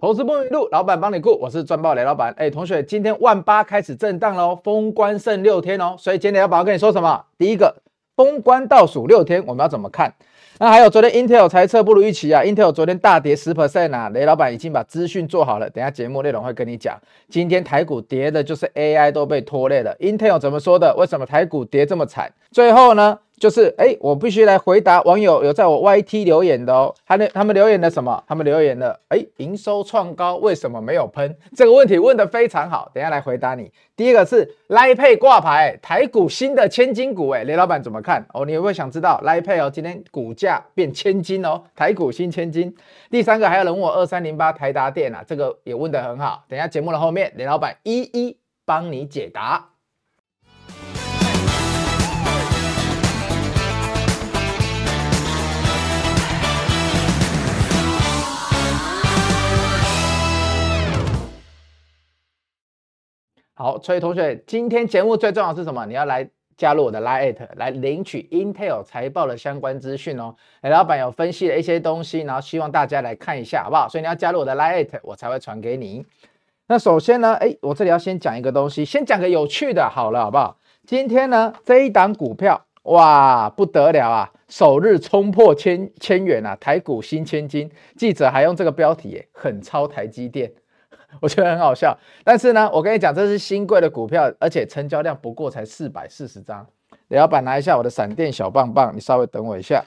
投资不迷路，老板帮你顾。我是赚爆雷老板。哎，同学，今天万八开始震荡喽，封关剩六天哦，所以今天雷老板要跟你说什么？第一个，封关倒数六天，我们要怎么看？那还有昨天 Intel 财测不如预期啊，Intel 昨天大跌十 percent 啊，雷老板已经把资讯做好了，等下节目内容会跟你讲。今天台股跌的就是 AI 都被拖累了，Intel 怎么说的？为什么台股跌这么惨？最后呢？就是哎，我必须来回答网友有在我 YT 留言的哦。他那他们留言的什么？他们留言的哎，营收创高为什么没有喷？这个问题问得非常好，等下来回答你。第一个是莱佩挂牌，台股新的千金股哎，雷老板怎么看？哦，你有没有想知道莱佩哦？今天股价变千金哦，台股新千金。第三个还有人问我二三零八台达电啊，这个也问得很好。等下节目的后面，雷老板一一帮你解答。好，所以同学，今天节目最重要的是什么？你要来加入我的 Line 来领取 Intel 财报的相关资讯哦。雷老板有分析了一些东西，然后希望大家来看一下，好不好？所以你要加入我的 Line，我才会传给你。那首先呢，哎，我这里要先讲一个东西，先讲个有趣的，好了，好不好？今天呢，这一档股票，哇，不得了啊，首日冲破千千元啊，台股新千金。记者还用这个标题，狠抄台积电。我觉得很好笑，但是呢，我跟你讲，这是新贵的股票，而且成交量不过才四百四十张。雷老板拿一下我的闪电小棒棒，你稍微等我一下。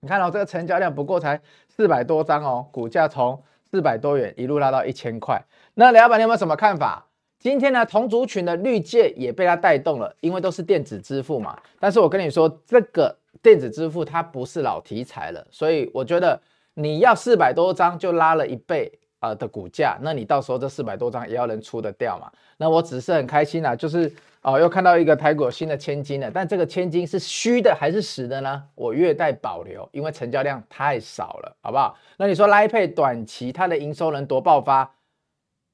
你看到、哦、这个成交量不过才四百多张哦，股价从四百多元一路拉到一千块。那雷老板你有没有什么看法？今天呢，同族群的绿界也被它带动了，因为都是电子支付嘛。但是我跟你说，这个电子支付它不是老题材了，所以我觉得你要四百多张就拉了一倍。呃的股价，那你到时候这四百多张也要能出得掉嘛？那我只是很开心啊，就是哦、又看到一个台股有新的千金了，但这个千金是虚的还是实的呢？我略带保留，因为成交量太少了，好不好？那你说 Line Pay 短期它的营收能多爆发？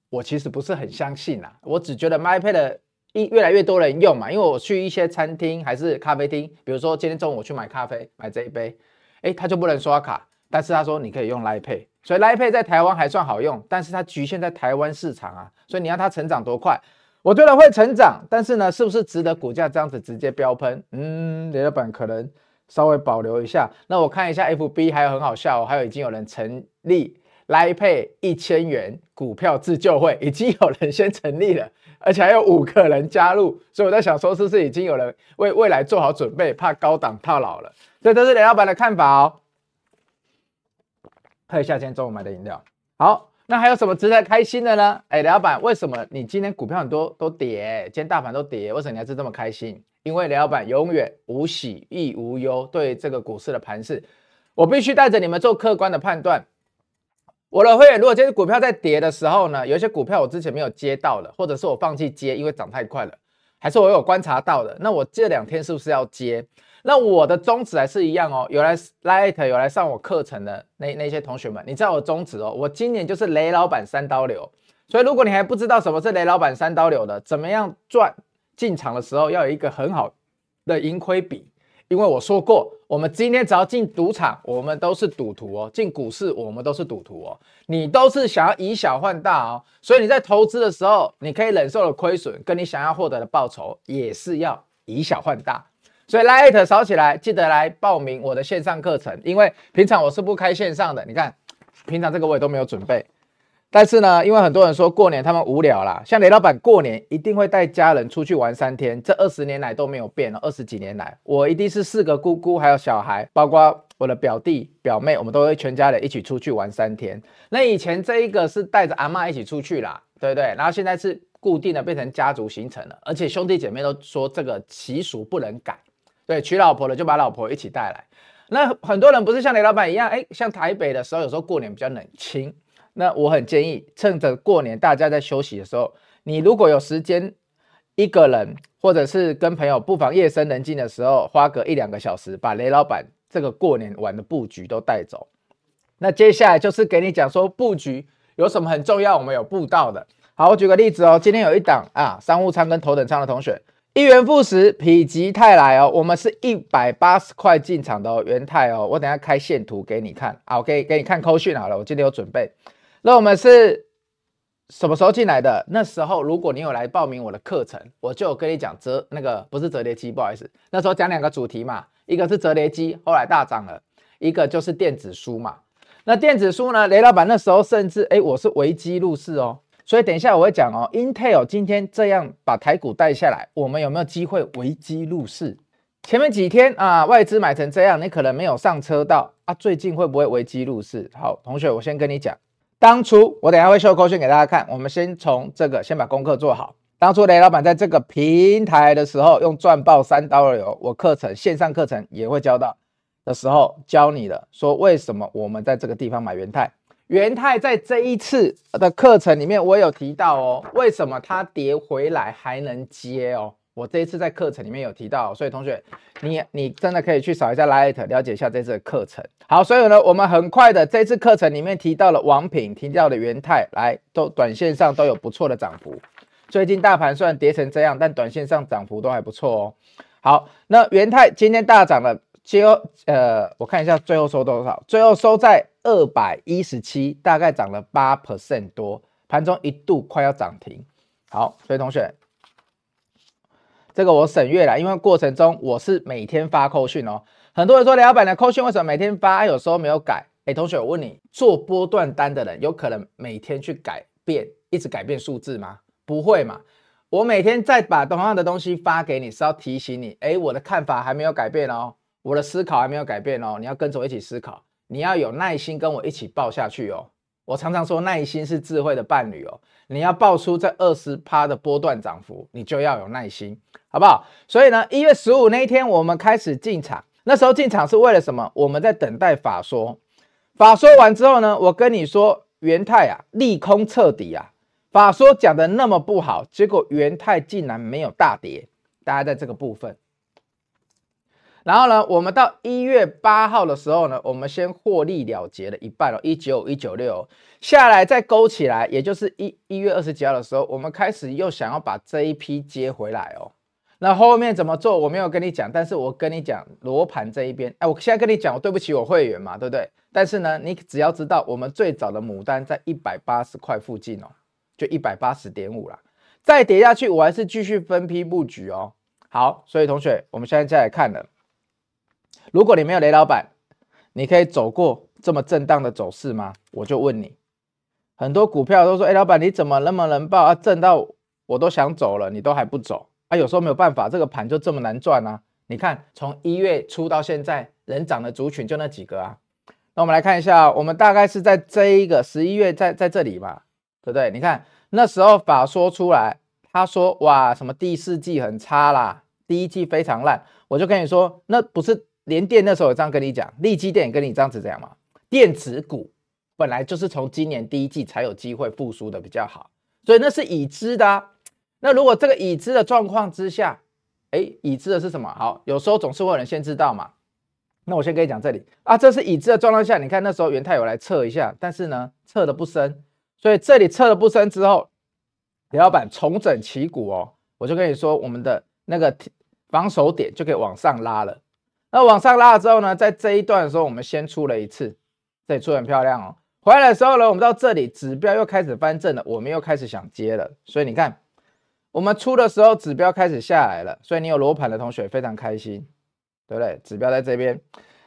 我其实不是很相信啦，我只觉得 Lipay 的一越来越多人用嘛，因为我去一些餐厅还是咖啡厅，比如说今天中午我去买咖啡，买这一杯，诶，他就不能刷卡，但是他说你可以用 Lipay。所以 l i Pay 在台湾还算好用，但是它局限在台湾市场啊，所以你要它成长多快？我觉得会成长，但是呢，是不是值得股价这样子直接飙喷？嗯，雷老板可能稍微保留一下。那我看一下 FB，还有很好笑哦，还有已经有人成立 l i Pay 一千元股票自救会，已经有人先成立了，而且还有五个人加入，所以我在想说，是不是已经有人为未来做好准备，怕高档套牢了？这都是雷老板的看法哦。喝一下今天中午买的饮料。好，那还有什么值得开心的呢？哎，雷老板，为什么你今天股票很多都跌？今天大盘都跌，为什么你还是这么开心？因为雷老板永远无喜亦无忧。对这个股市的盘势，我必须带着你们做客观的判断。我的会员，如果今天股票在跌的时候呢，有一些股票我之前没有接到的，或者是我放弃接，因为涨太快了，还是我有观察到的，那我这两天是不是要接？那我的宗旨还是一样哦，有来 Light 有来上我课程的那那些同学们，你知道我宗旨哦，我今年就是雷老板三刀流，所以如果你还不知道什么是雷老板三刀流的，怎么样赚进场的时候要有一个很好的盈亏比，因为我说过，我们今天只要进赌场，我们都是赌徒哦，进股市我们都是赌徒哦，你都是想要以小换大哦，所以你在投资的时候，你可以忍受的亏损，跟你想要获得的报酬也是要以小换大。所以 Light 扫起来，记得来报名我的线上课程，因为平常我是不开线上的。你看，平常这个我也都没有准备。但是呢，因为很多人说过年他们无聊啦，像雷老板过年一定会带家人出去玩三天，这二十年来都没有变了。二十几年来，我一定是四个姑姑还有小孩，包括我的表弟表妹，我们都会全家人一起出去玩三天。那以前这一个是带着阿嬷一起出去啦，对不对？然后现在是固定的变成家族行程了，而且兄弟姐妹都说这个习俗不能改。对，娶老婆了就把老婆一起带来。那很多人不是像雷老板一样，哎，像台北的时候，有时候过年比较冷清。那我很建议，趁着过年大家在休息的时候，你如果有时间，一个人或者是跟朋友，不妨夜深人静的时候，花个一两个小时，把雷老板这个过年玩的布局都带走。那接下来就是给你讲说布局有什么很重要，我们有布到的。好，我举个例子哦，今天有一档啊，商务舱跟头等舱的同学。一元复始，否极泰来哦，我们是一百八十块进场的哦，元泰哦，我等下开线图给你看啊，我给给你看扣讯好了，我今天有准备。那我们是什么时候进来的？那时候如果你有来报名我的课程，我就跟你讲折那个不是折叠机，不好意思，那时候讲两个主题嘛，一个是折叠机，后来大涨了，一个就是电子书嘛。那电子书呢？雷老板那时候甚至哎，我是危机入市哦。所以等一下我会讲哦，Intel 今天这样把台股带下来，我们有没有机会危机入市？前面几天啊，外资买成这样，你可能没有上车到啊。最近会不会危机入市？好，同学，我先跟你讲，当初我等下会秀扣讯给大家看。我们先从这个先把功课做好。当初雷老板在这个平台的时候，用赚爆三刀流，我课程线上课程也会教到。的时候教你了，说为什么我们在这个地方买元泰？元泰在这一次的课程里面，我有提到哦，为什么它跌回来还能接哦？我这一次在课程里面有提到，所以同学，你你真的可以去扫一下 Light，了解一下这次的课程。好，所以呢，我们很快的这次课程里面提到了王品，提到了元泰，来都短线上都有不错的涨幅。最近大盘虽然跌成这样，但短线上涨幅都还不错哦。好，那元泰今天大涨了。最后，呃，我看一下最后收多少？最后收在二百一十七，大概涨了八 percent 多，盘中一度快要涨停。好，所以同学，这个我省略了，因为过程中我是每天发扣讯哦。很多人说，雷老板的扣讯为什么每天发，有时候没有改？哎，同学，我问你，做波段单的人有可能每天去改变，一直改变数字吗？不会嘛。我每天再把同样的东西发给你，是要提醒你，哎，我的看法还没有改变哦。我的思考还没有改变哦，你要跟着我一起思考，你要有耐心跟我一起抱下去哦。我常常说，耐心是智慧的伴侣哦。你要抱出这二十趴的波段涨幅，你就要有耐心，好不好？所以呢，一月十五那一天我们开始进场，那时候进场是为了什么？我们在等待法说，法说完之后呢，我跟你说，元泰啊，利空彻底啊，法说讲的那么不好，结果元泰竟然没有大跌，大家在这个部分。然后呢，我们到一月八号的时候呢，我们先获利了结了一半了，一九一九六下来再勾起来，也就是一一月二十几号的时候，我们开始又想要把这一批接回来哦。那后面怎么做？我没有跟你讲，但是我跟你讲罗盘这一边，哎，我现在跟你讲，我对不起我会员嘛，对不对？但是呢，你只要知道，我们最早的牡丹在一百八十块附近哦，就一百八十点五啦，再跌下去，我还是继续分批布局哦。好，所以同学，我们现在再来看了。如果你没有雷老板，你可以走过这么震荡的走势吗？我就问你，很多股票都说：“哎，老板你怎么那么能抱啊？震到我都想走了，你都还不走啊？”有时候没有办法，这个盘就这么难赚啊！你看，从一月初到现在，人涨的族群就那几个啊。那我们来看一下，我们大概是在这一个十一月在在这里嘛，对不对？你看那时候法说出来，他说：“哇，什么第四季很差啦，第一季非常烂。”我就跟你说，那不是。联电那时候有这样跟你讲，力积电跟你这样子讲嘛？电子股本来就是从今年第一季才有机会复苏的比较好，所以那是已知的啊。那如果这个已知的状况之下，哎，已知的是什么？好，有时候总是会有人先知道嘛。那我先跟你讲这里啊，这是已知的状况下，你看那时候元泰有来测一下，但是呢，测的不深，所以这里测的不深之后，李老板重整旗鼓哦，我就跟你说，我们的那个防守点就可以往上拉了。那往上拉了之后呢，在这一段的时候，我们先出了一次，这里出很漂亮哦。回来的时候呢，我们到这里指标又开始翻正了，我们又开始想接了。所以你看，我们出的时候指标开始下来了，所以你有罗盘的同学非常开心，对不对？指标在这边，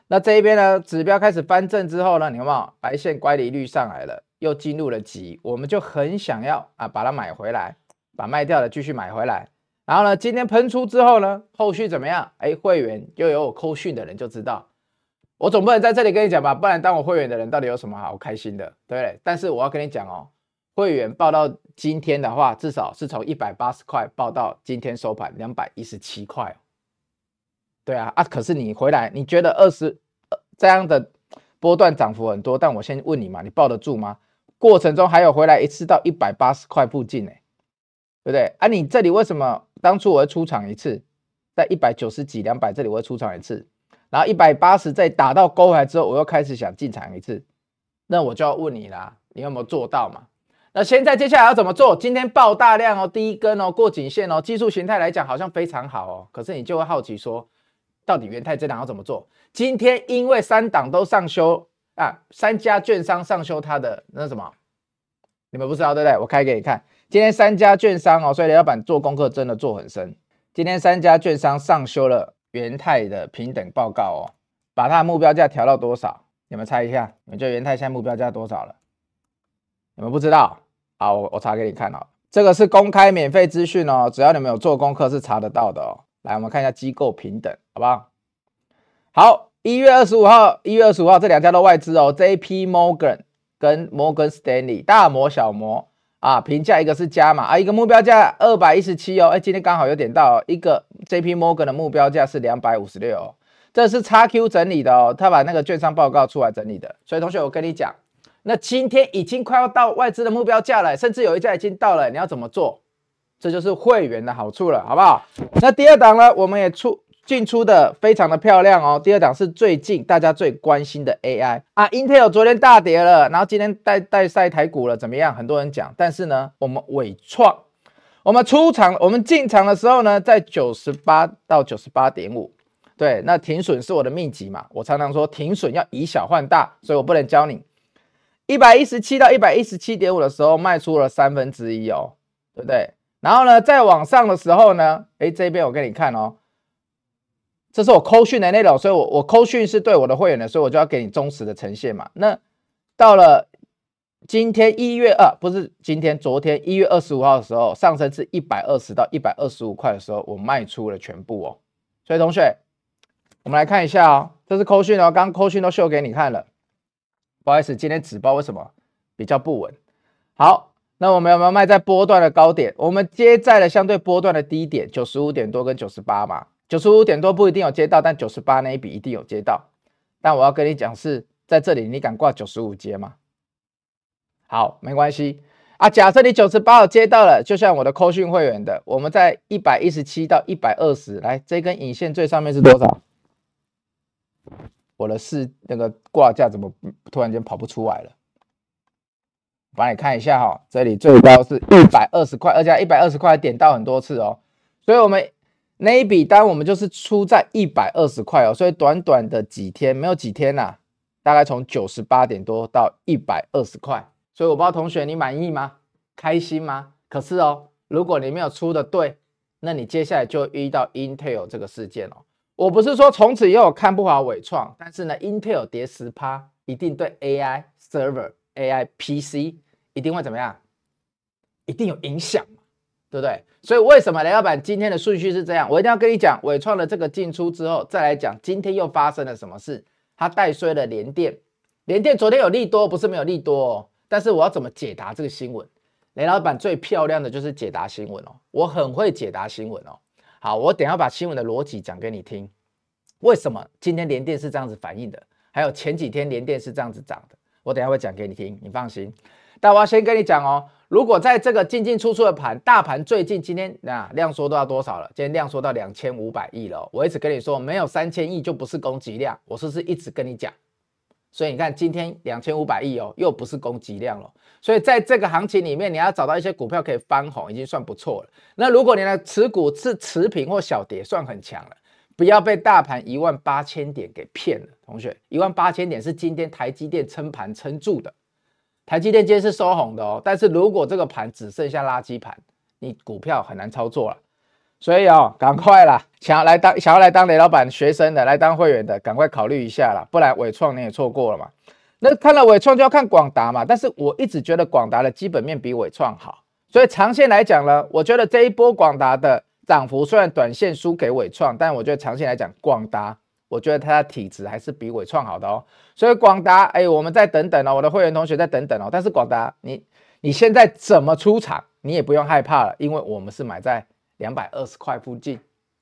那这一边呢，指标开始翻正之后呢，你看嘛白线乖离率上来了，又进入了级，我们就很想要啊把它买回来，把卖掉的继续买回来。然后呢，今天喷出之后呢，后续怎么样？哎，会员又有我扣讯的人就知道，我总不能在这里跟你讲吧，不然当我会员的人到底有什么好开心的，对不对？但是我要跟你讲哦，会员报到今天的话，至少是从一百八十块报到今天收盘两百一十七块，对啊啊！可是你回来，你觉得二十这样的波段涨幅很多，但我先问你嘛，你抱得住吗？过程中还有回来一次到一百八十块附近呢，对不对？啊，你这里为什么？当初我会出场一次，在一百九十几、两百这里我会出场一次，然后一百八十再打到勾回来之后，我又开始想进场一次，那我就要问你啦，你有没有做到嘛？那现在接下来要怎么做？今天爆大量哦，第一根哦，过颈线哦，技术形态来讲好像非常好哦，可是你就会好奇说，到底元泰这档要怎么做？今天因为三档都上修啊，三家券商上修它的那什么你们不知道对不对？我开给你看，今天三家券商哦，所以雷老板做功课真的做很深。今天三家券商上修了元泰的平等报告哦，把它的目标价调到多少？你们猜一下，你们觉得元泰现在目标价多少了？你们不知道？好，我我查给你看哦。这个是公开免费资讯哦，只要你们有做功课是查得到的哦。来，我们看一下机构平等，好不好？好，一月二十五号，一月二十五号这两家的外资哦，J.P. Morgan 跟 Morgan Stanley 大摩小摩啊，评价一个是加码啊，一个目标价二百一十七哦，哎，今天刚好有点到，一个 J.P. Morgan 的目标价是两百五十六哦，这是 XQ 整理的哦，他把那个券商报告出来整理的，所以同学我跟你讲。那今天已经快要到外资的目标价了，甚至有一家已经到了，你要怎么做？这就是会员的好处了，好不好？那第二档呢，我们也出进出的非常的漂亮哦。第二档是最近大家最关心的 AI 啊，Intel 昨天大跌了，然后今天带带晒台股了，怎么样？很多人讲，但是呢，我们纬创，我们出场，我们进场的时候呢，在九十八到九十八点五，对，那停损是我的秘籍嘛，我常常说停损要以小换大，所以我不能教你。一百一十七到一百一十七点五的时候卖出了三分之一哦，对不对？然后呢，再往上的时候呢，诶，这边我给你看哦，这是我扣讯的内容，所以我我扣讯是对我的会员的，所以我就要给你忠实的呈现嘛。那到了今天一月二，不是今天，昨天一月二十五号的时候，上升至一百二十到一百二十五块的时候，我卖出了全部哦。所以同学，我们来看一下哦，这是扣讯哦，刚刚扣讯都秀给你看了。不好意思，今天纸包为什么比较不稳？好，那我们有没有卖在波段的高点？我们接在了相对波段的低点，九十五点多跟九十八嘛。九十五点多不一定有接到，但九十八那一笔一定有接到。但我要跟你讲是在这里，你敢挂九十五接吗？好，没关系啊。假设你九十八有接到了，就像我的扣讯会员的，我们在一百一十七到一百二十，来，这根引线最上面是多少？我的是那个挂价怎么突然间跑不出来了？帮你看一下哈，这里最高是一百二十块，而且一百二十块点到很多次哦，所以我们那一笔单我们就是出在一百二十块哦，所以短短的几天没有几天呐、大概从九十八点多到一百二十块，所以我不知道同学你满意吗？开心吗？可是哦，如果你没有出的对，那你接下来就遇到 Intel 这个事件哦。我不是说从此以后看不好纬创，但是呢，Intel 跌十趴，一定对 AI server、AI PC 一定会怎么样？一定有影响嘛，对不对？所以为什么雷老板今天的顺序是这样？我一定要跟你讲纬创的这个进出之后，再来讲今天又发生了什么事？它带衰了联电，联电昨天有利多，不是没有利多哦。但是我要怎么解答这个新闻？雷老板最漂亮的就是解答新闻哦，我很会解答新闻哦。好，我等下把新闻的逻辑讲给你听。为什么今天联电是这样子反应的？还有前几天联电是这样子涨的，我等下会讲给你听，你放心。但我要先跟你讲哦，如果在这个进进出出的盘，大盘最近今天啊量缩到多少了？今天量缩到两千五百亿了。我一直跟你说，没有三千亿就不是攻击量，我是不是一直跟你讲？所以你看今天两千五百亿哦，又不是攻击量了。所以在这个行情里面，你要找到一些股票可以翻红，已经算不错了。那如果你的持股是持平或小跌，算很强了。不要被大盘一万八千点给骗了，同学，一万八千点是今天台积电撑盘撑住的，台积电今天是收红的哦。但是如果这个盘只剩下垃圾盘，你股票很难操作了。所以哦，赶快啦，想要来当想要来当雷老板学生的，来当会员的，赶快考虑一下啦，不然伟创你也错过了嘛。那看了伟创就要看广达嘛，但是我一直觉得广达的基本面比伟创好，所以长线来讲呢，我觉得这一波广达的。涨幅虽然短线输给伟创，但我觉得长线来讲，广达，我觉得它的体质还是比伟创好的哦。所以广达，哎，我们再等等哦，我的会员同学再等等哦。但是广达，你你现在怎么出场，你也不用害怕了，因为我们是买在两百二十块附近，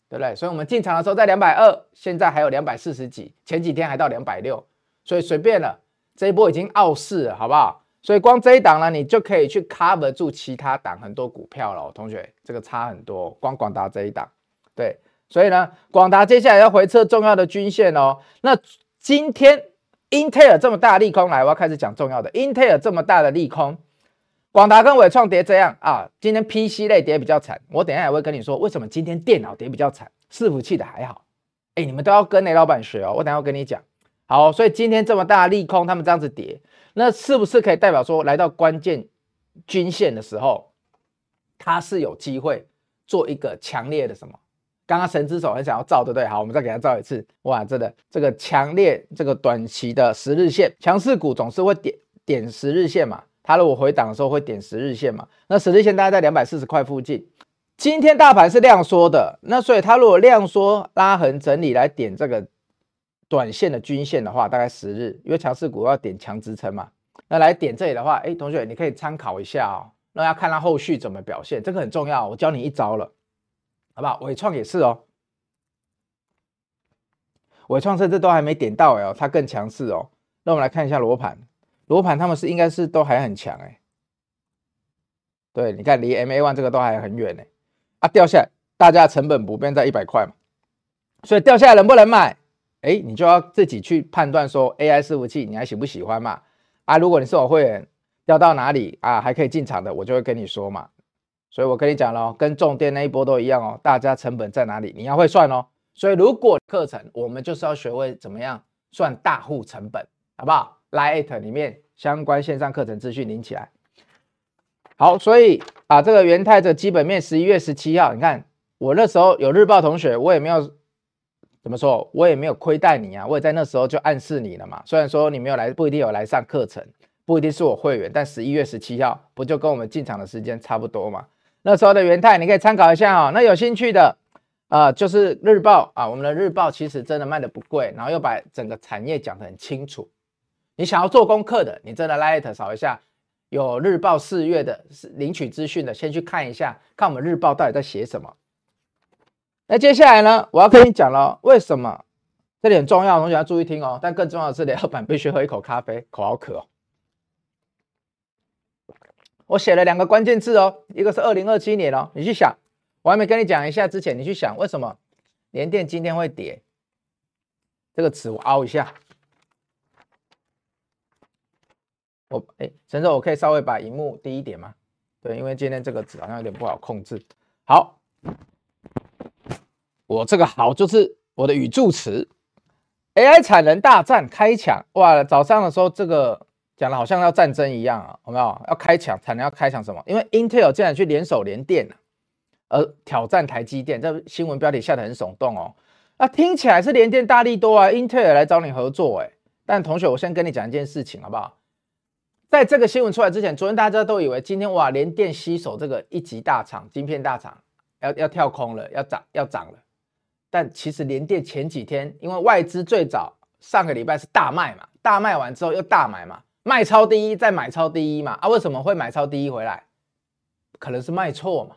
对不对？所以我们进场的时候在两百二，现在还有两百四十几，前几天还到两百六，所以随便了，这一波已经傲视了，好不好？所以光这一档呢，你就可以去 cover 住其他档很多股票了，同学，这个差很多。光广达这一档，对，所以呢，广达接下来要回测重要的均线哦。那今天英特尔这么大利空，来，我要开始讲重要的。英特尔这么大的利空，广达跟纬创跌这样啊，今天 PC 类跌比较惨。我等下也会跟你说，为什么今天电脑跌比较惨，伺服器的还好。哎，你们都要跟雷老板学哦，我等下跟你讲。好，所以今天这么大利空，他们这样子跌。那是不是可以代表说来到关键均线的时候，它是有机会做一个强烈的什么？刚刚神之手很想要照，对不对？好，我们再给它照一次。哇，真的，这个强烈这个短期的十日线，强势股总是会点点十日线嘛。它如果回档的时候会点十日线嘛？那十日线大概在两百四十块附近。今天大盘是量缩的，那所以它如果量缩拉横整理来点这个短线的均线的话，大概十日，因为强势股要点强支撑嘛。那来点这里的话，哎，同学你可以参考一下哦。那要看它后续怎么表现，这个很重要。我教你一招了。好不好？纬创也是哦，纬创甚至都还没点到哦，它更强势哦。那我们来看一下罗盘，罗盘他们是应该是都还很强哎。对，你看离 MA one 这个都还很远呢。啊，掉下来，大家成本不变在一百块嘛，所以掉下来能不能买？哎，你就要自己去判断说 AI 伺服器你还喜不喜欢嘛？啊，如果你是我会员，掉到哪里啊还可以进场的，我就会跟你说嘛。所以我跟你讲咯，跟重电那一波都一样哦，大家成本在哪里？你要会算哦。所以如果课程，我们就是要学会怎么样算大户成本，好不好？Lite 里面相关线上课程资讯领起来。好，所以啊，这个元泰的基本面，十一月十七号，你看我那时候有日报同学，我也没有怎么说，我也没有亏待你啊，我也在那时候就暗示你了嘛。虽然说你没有来，不一定有来上课程，不一定是我会员，但十一月十七号不就跟我们进场的时间差不多嘛？那时候的元泰，你可以参考一下哦。那有兴趣的啊、呃，就是日报啊，我们的日报其实真的卖的不贵，然后又把整个产业讲得很清楚。你想要做功课的，你真的 Light 扫一下，有日报四月的领取资讯的，先去看一下，看我们日报到底在写什么。那接下来呢，我要跟你讲了，为什么这里很重要，同学要注意听哦。但更重要的是，老板必须喝一口咖啡，口好渴哦。我写了两个关键字哦，一个是二零二七年哦，你去想，我还没跟你讲一下之前，你去想为什么联电今天会跌，这个词我凹一下，我哎，陈总，我可以稍微把荧幕低一点吗？对，因为今天这个纸好像有点不好控制。好，我这个好就是我的语助词，AI 产能大战开抢，哇，早上的时候这个。讲的好像要战争一样啊，有没有？要开抢，才能要开抢什么？因为 Intel 竟然去联手联电而挑战台积电，这新闻标题下得很耸动哦。那听起来是联电大利多啊，Intel 来找你合作哎。但同学，我先跟你讲一件事情好不好？在这个新闻出来之前，昨天大家都以为今天哇，联电吸手这个一级大厂、晶片大厂要要跳空了，要涨要涨了。但其实联电前几天因为外资最早上个礼拜是大卖嘛，大卖完之后又大买嘛。卖超第一，再买超第一嘛？啊，为什么会买超第一回来？可能是卖错嘛，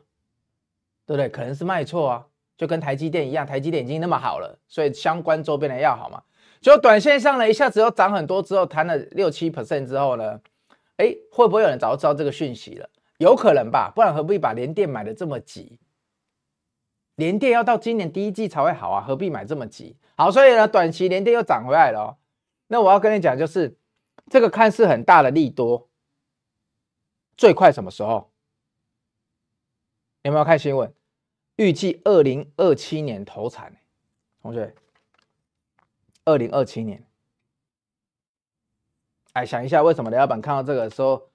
对不对？可能是卖错啊，就跟台积电一样，台积电已经那么好了，所以相关周边的要好嘛。就短线上呢，一下子又涨很多之后，弹了六七 percent 之后呢，哎，会不会有人早就知道这个讯息了？有可能吧，不然何必把联电买的这么急？联电要到今年第一季才会好啊，何必买这么急？好，所以呢，短期联电又涨回来了哦。那我要跟你讲就是。这个看似很大的利多，最快什么时候？有没有看新闻？预计二零二七年投产，同学，二零二七年。哎，想一下，为什么雷老板看到这个的时候，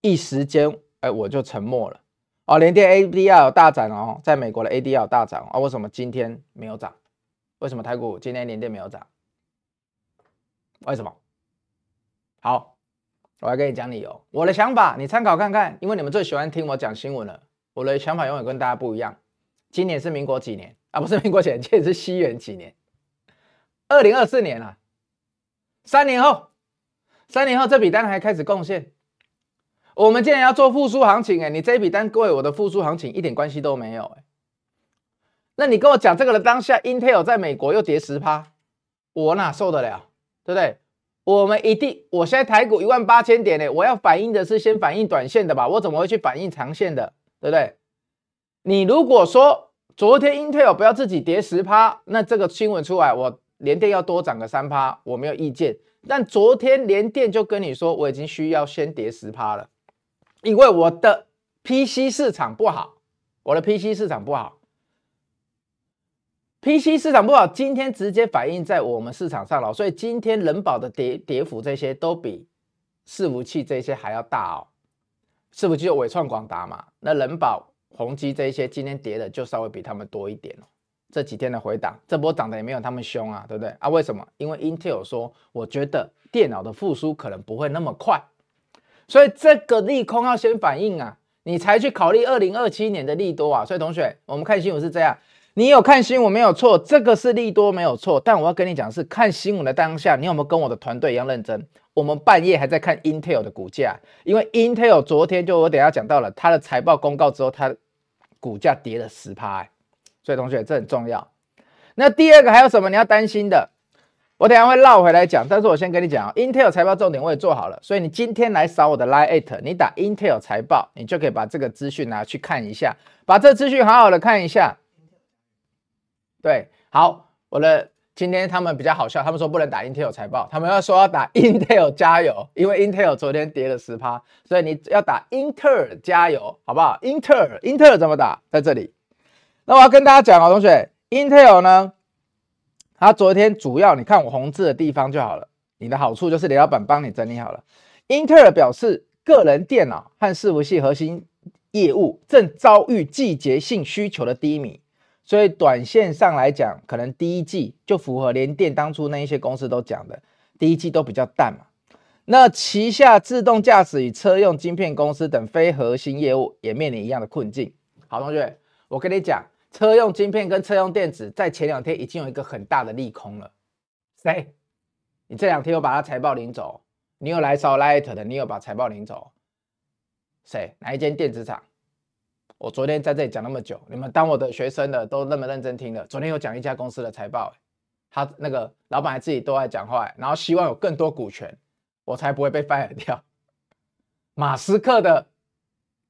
一时间，哎，我就沉默了。哦，联电 ADR 大涨哦，在美国的 ADR 大涨啊，为什么今天没有涨？为什么台股今天联电没有涨？为什么？好，我来跟你讲理由。我的想法，你参考看看，因为你们最喜欢听我讲新闻了。我的想法永远跟大家不一样。今年是民国几年啊？不是民国几年，今年是西元几年？二零二四年啊。三年后，三年后这笔单还开始贡献。我们今年要做复苏行情，哎，你这笔单跟，我的复苏行情一点关系都没有，哎。那你跟我讲这个的当下，Intel 在美国又跌十趴，我哪受得了？对不对？我们一定，我现在台股一万八千点呢，我要反映的是先反映短线的吧？我怎么会去反映长线的？对不对？你如果说昨天 Intel 不要自己跌十趴，那这个新闻出来，我连电要多涨个三趴，我没有意见。但昨天联电就跟你说，我已经需要先跌十趴了，因为我的 PC 市场不好，我的 PC 市场不好。PC 市场不好，今天直接反映在我们市场上了，所以今天人保的跌跌幅这些都比伺服器这些还要大哦。是不是就纬创、广达嘛？那人保、宏基这些今天跌的就稍微比他们多一点哦。这几天的回档，这波涨的也没有他们凶啊，对不对啊？为什么？因为 Intel 说，我觉得电脑的复苏可能不会那么快，所以这个利空要先反应啊，你才去考虑二零二七年的利多啊。所以同学，我们看新闻是这样，你有看新闻没有错，这个是利多没有错，但我要跟你讲是，看新闻的当下，你有没有跟我的团队一样认真？我们半夜还在看 Intel 的股价，因为 Intel 昨天就我等下讲到了，它的财报公告之后，它股价跌了十趴，所以同学这很重要。那第二个还有什么你要担心的？我等下会绕回来讲，但是我先跟你讲啊，Intel 财报重点我也做好了，所以你今天来扫我的 Line at，你打 Intel 财报，你就可以把这个资讯拿去看一下，把这资讯好好的看一下。对，好，我的。今天他们比较好笑，他们说不能打 Intel 财报，他们要说要打 Intel 加油，因为 Intel 昨天跌了十趴，所以你要打 Intel 加油，好不好？Intel Intel 怎么打？在这里。那我要跟大家讲哦，同学，Intel 呢，它昨天主要你看我红字的地方就好了。你的好处就是李老板帮你整理好了。Intel 表示，个人电脑和伺服器核心业务正遭遇季节性需求的低迷。所以短线上来讲，可能第一季就符合联电当初那一些公司都讲的，第一季都比较淡嘛。那旗下自动驾驶与车用晶片公司等非核心业务也面临一样的困境。好，同学，我跟你讲，车用晶片跟车用电子在前两天已经有一个很大的利空了。谁？你这两天有把他财报领走？你有来找 Light 的？你有把财报领走？谁？哪一间电子厂？我昨天在这里讲那么久，你们当我的学生的都那么认真听了。昨天有讲一家公司的财报，他那个老板还自己都爱讲话，然后希望有更多股权，我才不会被 fire 掉。马斯克的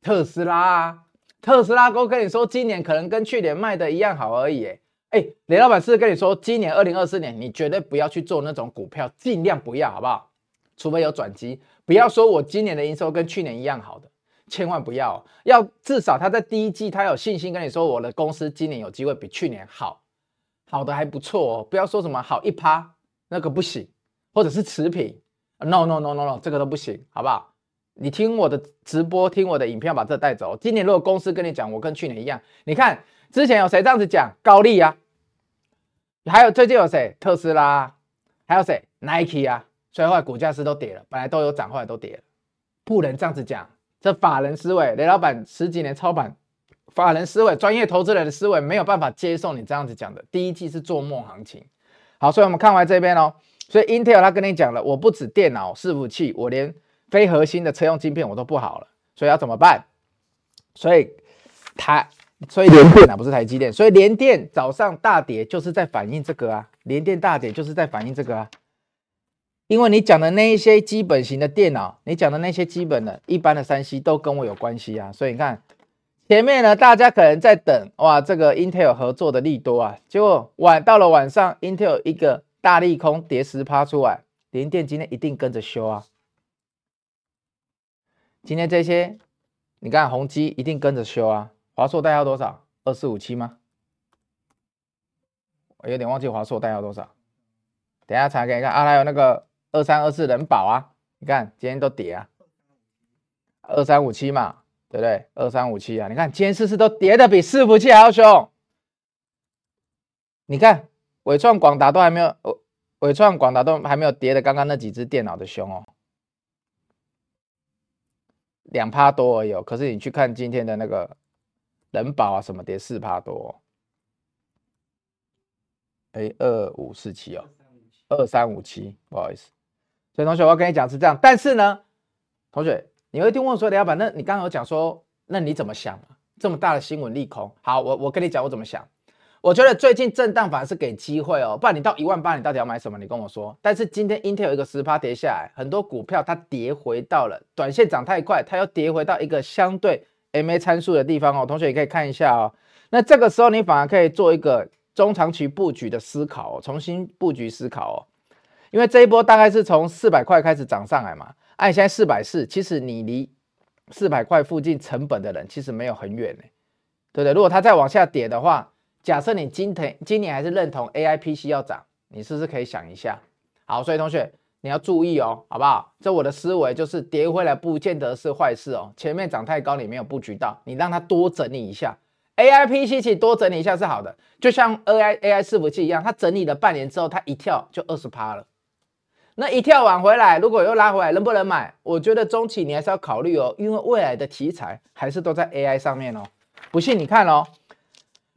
特斯拉啊，特斯拉哥跟你说，今年可能跟去年卖的一样好而已。哎，雷老板是跟你说，今年二零二四年你绝对不要去做那种股票，尽量不要，好不好？除非有转机，不要说我今年的营收跟去年一样好的。千万不要，要至少他在第一季他有信心跟你说，我的公司今年有机会比去年好，好的还不错哦。不要说什么好一趴，那个不行，或者是持平，no no no no no，这个都不行，好不好？你听我的直播，听我的影片，把这带走。今年如果公司跟你讲，我跟去年一样，你看之前有谁这样子讲？高利啊，还有最近有谁？特斯拉，还有谁？Nike 啊，所以后来股价是都跌了，本来都有涨，后来都跌了，不能这样子讲。这法人思维，雷老板十几年操盘，法人思维，专业投资人的思维没有办法接受你这样子讲的。第一季是做梦行情，好，所以我们看完这边哦。所以 Intel 他跟你讲了，我不止电脑伺服器，我连非核心的车用晶片我都不好了，所以要怎么办？所以台，所以联电啊，不是台积电，所以联电早上大跌就是在反映这个啊，联电大跌就是在反映这个啊。因为你讲的那一些基本型的电脑，你讲的那些基本的一般的三 C 都跟我有关系啊，所以你看前面呢，大家可能在等哇，这个 Intel 合作的利多啊，结果晚到了晚上，Intel 一个大利空跌十趴出来，联电今天一定跟着修啊。今天这些你看宏基一定跟着修啊，华硕代号多少？二四五七吗？我有点忘记华硕代号多少，等下查给你看啊，还有那个。二三二四人保啊，你看今天都跌啊，二三五七嘛，对不对？二三五七啊，你看今天是不是都跌的比伺服器还要凶？你看纬创、广达都还没有，纬创、广达都还没有跌的，刚刚那几只电脑的凶哦，两趴多而已哦。可是你去看今天的那个人保啊，什么跌四趴多哦？哎，二五四七哦，二三五七，不好意思。所以同学，我要跟你讲是这样，但是呢，同学，你会听我说，李老板，那你刚刚有讲说，那你怎么想？这么大的新闻利空，好，我我跟你讲，我怎么想？我觉得最近震荡反而是给机会哦，不然你到一万八，你到底要买什么？你跟我说。但是今天 Intel 一个十趴跌下来，很多股票它跌回到了短线涨太快，它又跌回到一个相对 MA 参数的地方哦。同学也可以看一下哦。那这个时候你反而可以做一个中长期布局的思考哦，重新布局思考哦。因为这一波大概是从四百块开始涨上来嘛，按、啊、现在四百四，其实你离四百块附近成本的人其实没有很远呢，对不对？如果它再往下跌的话，假设你今天今年还是认同 AI PC 要涨，你是不是可以想一下？好，所以同学你要注意哦，好不好？这我的思维就是跌回来不见得是坏事哦。前面涨太高，你没有布局到，你让它多整理一下。AI PC 其实多整理一下是好的，就像 AI AI 伺服器一样，它整理了半年之后，它一跳就二十趴了。那一跳往回来，如果又拉回来，能不能买？我觉得中期你还是要考虑哦，因为未来的题材还是都在 AI 上面哦。不信你看哦，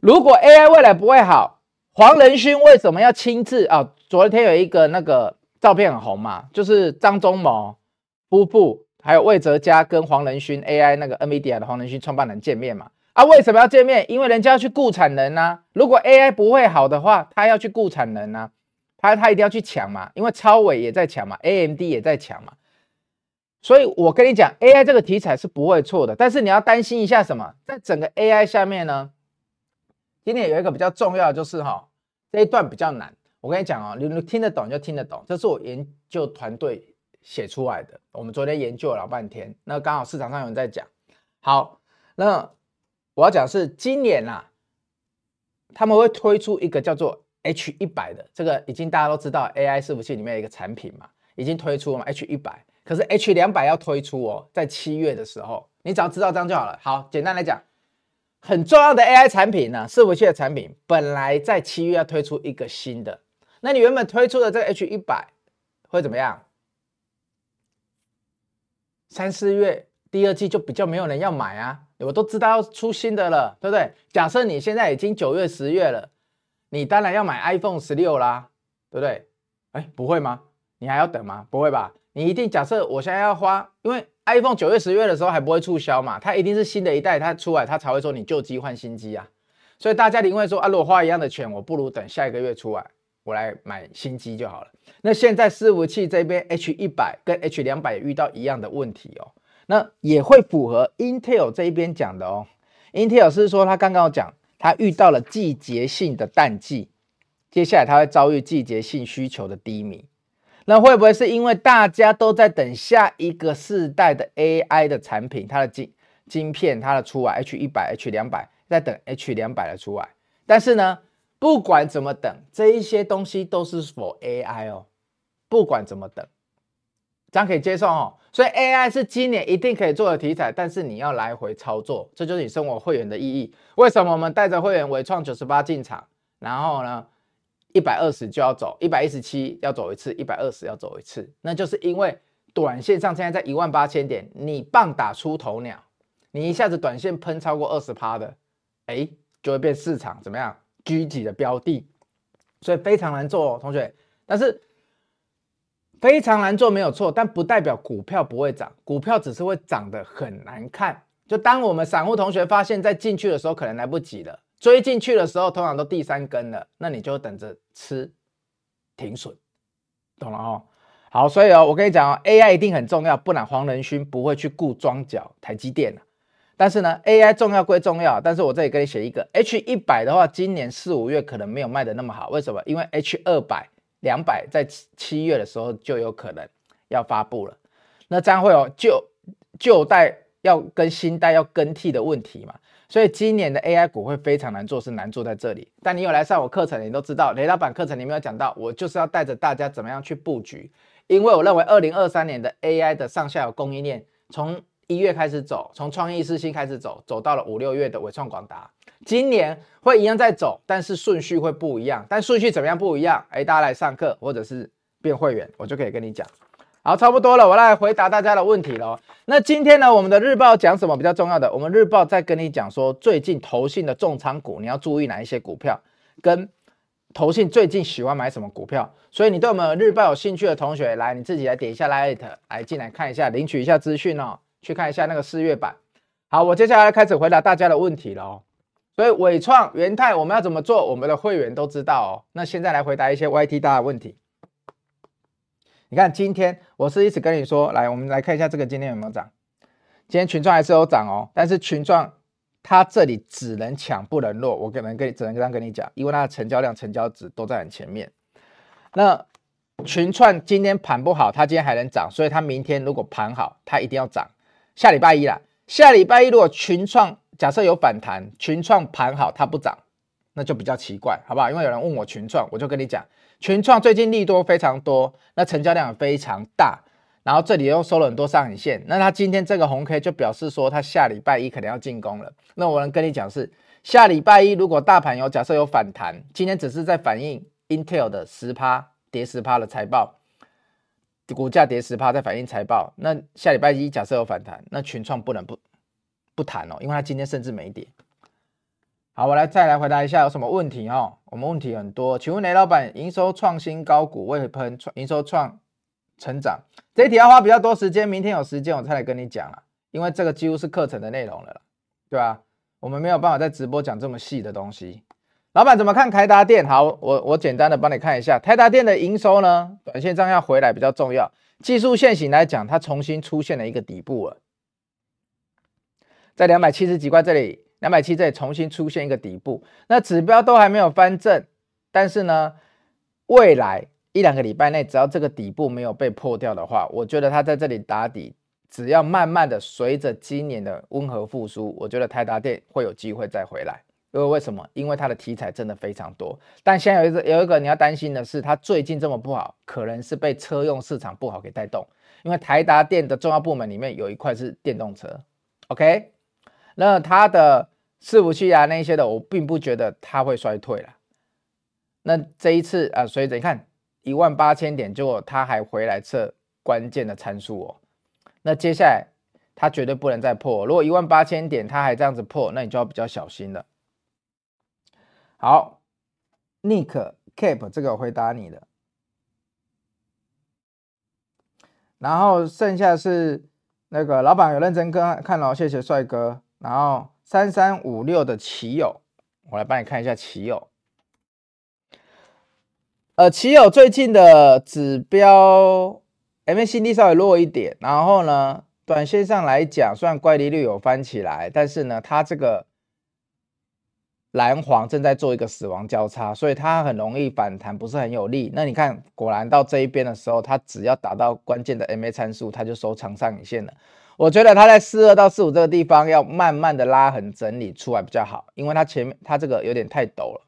如果 AI 未来不会好，黄仁勋为什么要亲自啊、哦？昨天有一个那个照片很红嘛，就是张忠谋夫妇还有魏哲家跟黄仁勋 AI 那个 NVIDIA 的黄仁勋创办人见面嘛。啊，为什么要见面？因为人家要去雇产能呐、如果 AI 不会好的话，他要去雇产能呐、他他一定要去抢嘛，因为超伟也在抢嘛，AMD 也在抢嘛，所以我跟你讲，AI 这个题材是不会错的，但是你要担心一下什么？在整个 AI 下面呢，今天有一个比较重要的就是哈，这一段比较难。我跟你讲哦，你你听得懂就听得懂，这是我研究团队写出来的。我们昨天研究了老半天，那刚好市场上有人在讲。好，那我要讲是今年啊，他们会推出一个叫做。H 一百的这个已经大家都知道，AI 伺服器里面一个产品嘛，已经推出了嘛，H 一百。可是 H 两百要推出哦，在七月的时候，你只要知道这样就好了。好，简单来讲，很重要的 AI 产品呢，伺服器的产品，本来在七月要推出一个新的，那你原本推出的这个 H 一百会怎么样？三四月第二季就比较没有人要买啊，我都知道要出新的了，对不对？假设你现在已经九月十月了。你当然要买 iPhone 十六啦，对不对？哎，不会吗？你还要等吗？不会吧？你一定假设我现在要花，因为 iPhone 九月、十月的时候还不会促销嘛，它一定是新的一代它出来，它才会说你旧机换新机啊。所以大家一定会说啊，如果花一样的钱，我不如等下一个月出来，我来买新机就好了。那现在伺服器这边 H 一百跟 H 两百遇到一样的问题哦，那也会符合 Intel 这一边讲的哦。Intel 是说他刚刚讲。它遇到了季节性的淡季，接下来它会遭遇季节性需求的低迷，那会不会是因为大家都在等下一个世代的 AI 的产品，它的晶晶片它的出来，H 一百、H 两百，在等 H 两百的出来？但是呢，不管怎么等，这一些东西都是 for AI 哦，不管怎么等。这样可以接受哦，所以 AI 是今年一定可以做的题材，但是你要来回操作，这就是你生活会员的意义。为什么我们带着会员纬创九十八进场，然后呢，一百二十就要走，一百一十七要走一次，一百二十要走一次，那就是因为短线上现在在一万八千点，你棒打出头鸟，你一下子短线喷超过二十趴的，哎，就会变市场怎么样狙击的标的，所以非常难做哦，同学，但是。非常难做没有错，但不代表股票不会涨，股票只是会涨得很难看。就当我们散户同学发现，在进去的时候可能来不及了，追进去的时候通常都第三根了，那你就等着吃停损，懂了哦？好，所以哦，我跟你讲哦，AI 一定很重要，不然黄仁勋不会去雇庄脚台积电。但是呢，AI 重要归重要，但是我这里给你写一个 H 一百的话，今年四五月可能没有卖的那么好，为什么？因为 H 二百。两百在七七月的时候就有可能要发布了，那这样会有旧旧代要跟新代要更替的问题嘛？所以今年的 AI 股会非常难做，是难做在这里。但你有来上我课程，你都知道雷老板课程里面有讲到，我就是要带着大家怎么样去布局，因为我认为二零二三年的 AI 的上下游供应链从一月开始走，从创意世芯开始走，走到了五六月的伟创广达。今年会一样在走，但是顺序会不一样。但顺序怎么样不一样？哎，大家来上课或者是变会员，我就可以跟你讲。好，差不多了，我来回答大家的问题喽。那今天呢，我们的日报讲什么比较重要的？我们日报在跟你讲说，最近投信的重仓股，你要注意哪一些股票，跟投信最近喜欢买什么股票。所以你对我们日报有兴趣的同学，来你自己来点一下 Lite，来进来看一下，领取一下资讯哦，去看一下那个四月版。好，我接下来开始回答大家的问题喽。所以伟创、元泰，我们要怎么做？我们的会员都知道哦。那现在来回答一些 YT 大的问题。你看，今天我是一直跟你说，来，我们来看一下这个今天有没有涨。今天群创还是有涨哦，但是群创它这里只能强不能弱，我可能跟只能这样跟你讲，因为它的成交量、成交值都在很前面。那群创今天盘不好，它今天还能涨，所以它明天如果盘好，它一定要涨。下礼拜一啦，下礼拜一如果群创。假设有反弹，群创盘好它不涨，那就比较奇怪，好不好？因为有人问我群创，我就跟你讲，群创最近利多非常多，那成交量也非常大，然后这里又收了很多上影线，那它今天这个红 K 就表示说它下礼拜一可能要进攻了。那我能跟你讲是，下礼拜一如果大盘有假设有反弹，今天只是在反映 Intel 的十趴跌十趴的财报，股价跌十趴在反映财报，那下礼拜一假设有反弹，那群创不能不不谈哦，因为它今天甚至没跌。好，我来再来回答一下有什么问题哦。我们问题很多，请问雷老板，营收创新高股未喷，营收创成长，这一题要花比较多时间，明天有时间我再来跟你讲了，因为这个几乎是课程的内容了，对吧？我们没有办法在直播讲这么细的东西。老板怎么看台达电？好，我我简单的帮你看一下台达电的营收呢，短线上要回来比较重要。技术线型来讲，它重新出现了一个底部了，在两百七十几块这里。两百七这里重新出现一个底部，那指标都还没有翻正，但是呢，未来一两个礼拜内，只要这个底部没有被破掉的话，我觉得它在这里打底，只要慢慢的随着今年的温和复苏，我觉得台达电会有机会再回来。因为为什么？因为它的题材真的非常多，但现在有一个有一个你要担心的是，它最近这么不好，可能是被车用市场不好给带动，因为台达电的重要部门里面有一块是电动车，OK。那它的伺服器啊，那些的，我并不觉得它会衰退了。那这一次啊，随着你看一万八千点，结果它还回来测关键的参数哦。那接下来它绝对不能再破。如果一万八千点它还这样子破，那你就要比较小心了。好，Nick Cap 这个回答你的。然后剩下是那个老板有认真跟看了，谢谢帅哥。然后三三五六的奇友，我来帮你看一下奇友。呃，奇友最近的指标 MACD 稍微弱一点，然后呢，短线上来讲，虽然乖离率有翻起来，但是呢，它这个蓝黄正在做一个死亡交叉，所以它很容易反弹，不是很有力。那你看，果然到这一边的时候，它只要打到关键的 MA 参数，它就收长上影线了。我觉得它在四二到四五这个地方要慢慢的拉横整理出来比较好，因为它前面它这个有点太陡了。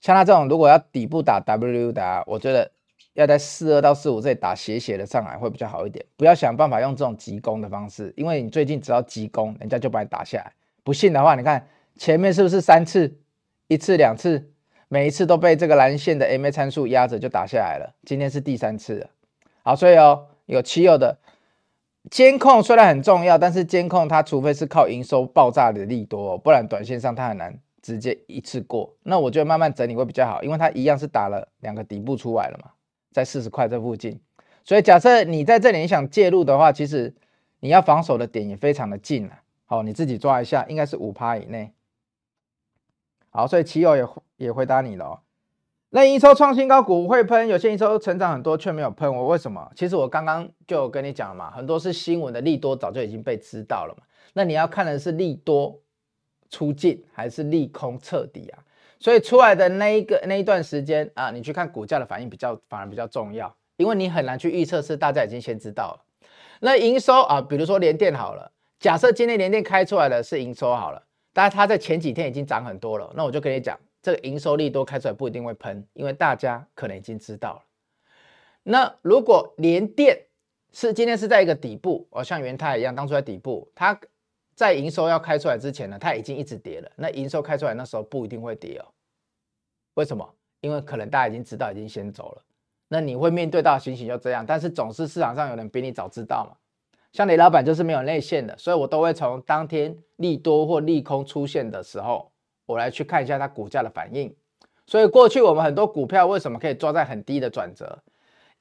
像它这种如果要底部打 W 的，我觉得要在四二到四五这里打斜斜的上来会比较好一点。不要想办法用这种急攻的方式，因为你最近只要急攻，人家就把你打下来。不信的话，你看前面是不是三次，一次两次，每一次都被这个蓝线的 MA 参数压着就打下来了。今天是第三次了。好，所以哦，有持有的。监控虽然很重要，但是监控它除非是靠营收爆炸的利多，不然短线上它很难直接一次过。那我觉得慢慢整理会比较好，因为它一样是打了两个底部出来了嘛，在四十块这附近。所以假设你在这里你想介入的话，其实你要防守的点也非常的近了。好，你自己抓一下，应该是五趴以内。好，所以奇友也也回答你了哦。那营收创新高，股会喷，有些营收成长很多却没有喷，我为什么？其实我刚刚就跟你讲了嘛，很多是新闻的利多早就已经被知道了嘛。那你要看的是利多出尽还是利空彻底啊？所以出来的那一个那一段时间啊，你去看股价的反应比较反而比较重要，因为你很难去预测是大家已经先知道了。那营收啊，比如说联电好了，假设今天联电开出来的是营收好了，但是它在前几天已经涨很多了，那我就跟你讲。这个营收利多开出来不一定会喷，因为大家可能已经知道了。那如果联电是今天是在一个底部，哦，像元太一样，当初在底部，它在营收要开出来之前呢，它已经一直跌了。那营收开出来那时候不一定会跌哦。为什么？因为可能大家已经知道，已经先走了。那你会面对到的情形就这样，但是总是市场上有人比你早知道嘛。像雷老板就是没有内线的，所以我都会从当天利多或利空出现的时候。我来去看一下它股价的反应，所以过去我们很多股票为什么可以抓在很低的转折？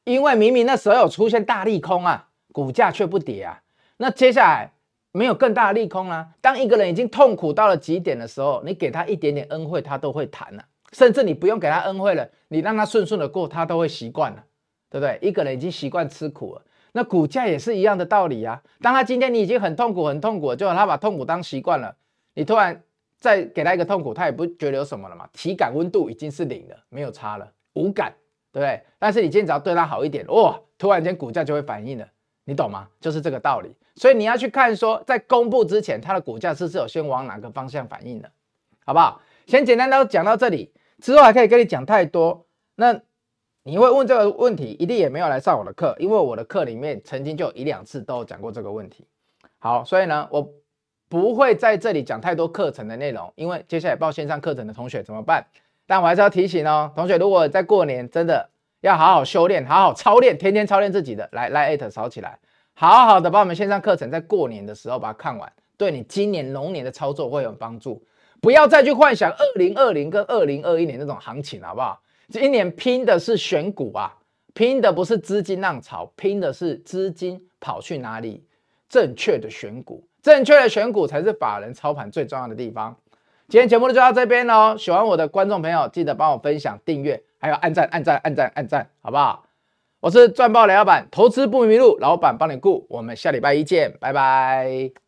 因为明明那时候有出现大利空啊，股价却不跌啊。那接下来没有更大的利空啊。当一个人已经痛苦到了极点的时候，你给他一点点恩惠，他都会弹了。甚至你不用给他恩惠了，你让他顺顺的过，他都会习惯了，对不对？一个人已经习惯吃苦了，那股价也是一样的道理啊。当他今天你已经很痛苦很痛苦，就他把痛苦当习惯了，你突然。再给他一个痛苦，他也不觉得有什么了嘛，体感温度已经是零了，没有差了，无感，对不对？但是你今天只要对他好一点，哇，突然间股价就会反应了，你懂吗？就是这个道理。所以你要去看说，在公布之前，它的股价是是有先往哪个方向反应的，好不好？先简单都讲到这里，之后还可以跟你讲太多。那你会问这个问题，一定也没有来上我的课，因为我的课里面曾经就一两次都有讲过这个问题。好，所以呢，我不会在这里讲太多课程的内容，因为接下来报线上课程的同学怎么办？但我还是要提醒哦，同学，如果在过年真的要好好修炼、好好操练、天天操练自己的，来来艾特扫起来，好好的把我们线上课程在过年的时候把它看完，对你今年龙年的操作会有帮助。不要再去幻想二零二零跟二零二一年那种行情，好不好？今年拼的是选股啊，拼的不是资金浪潮，拼的是资金跑去哪里？正确的选股，正确的选股才是法人操盘最重要的地方。今天节目就到这边喽，喜欢我的观众朋友记得帮我分享、订阅，还有按赞、按赞、按赞、按赞，好不好？我是赚爆雷老板，投资不迷路，老板帮你顾。我们下礼拜一见，拜拜。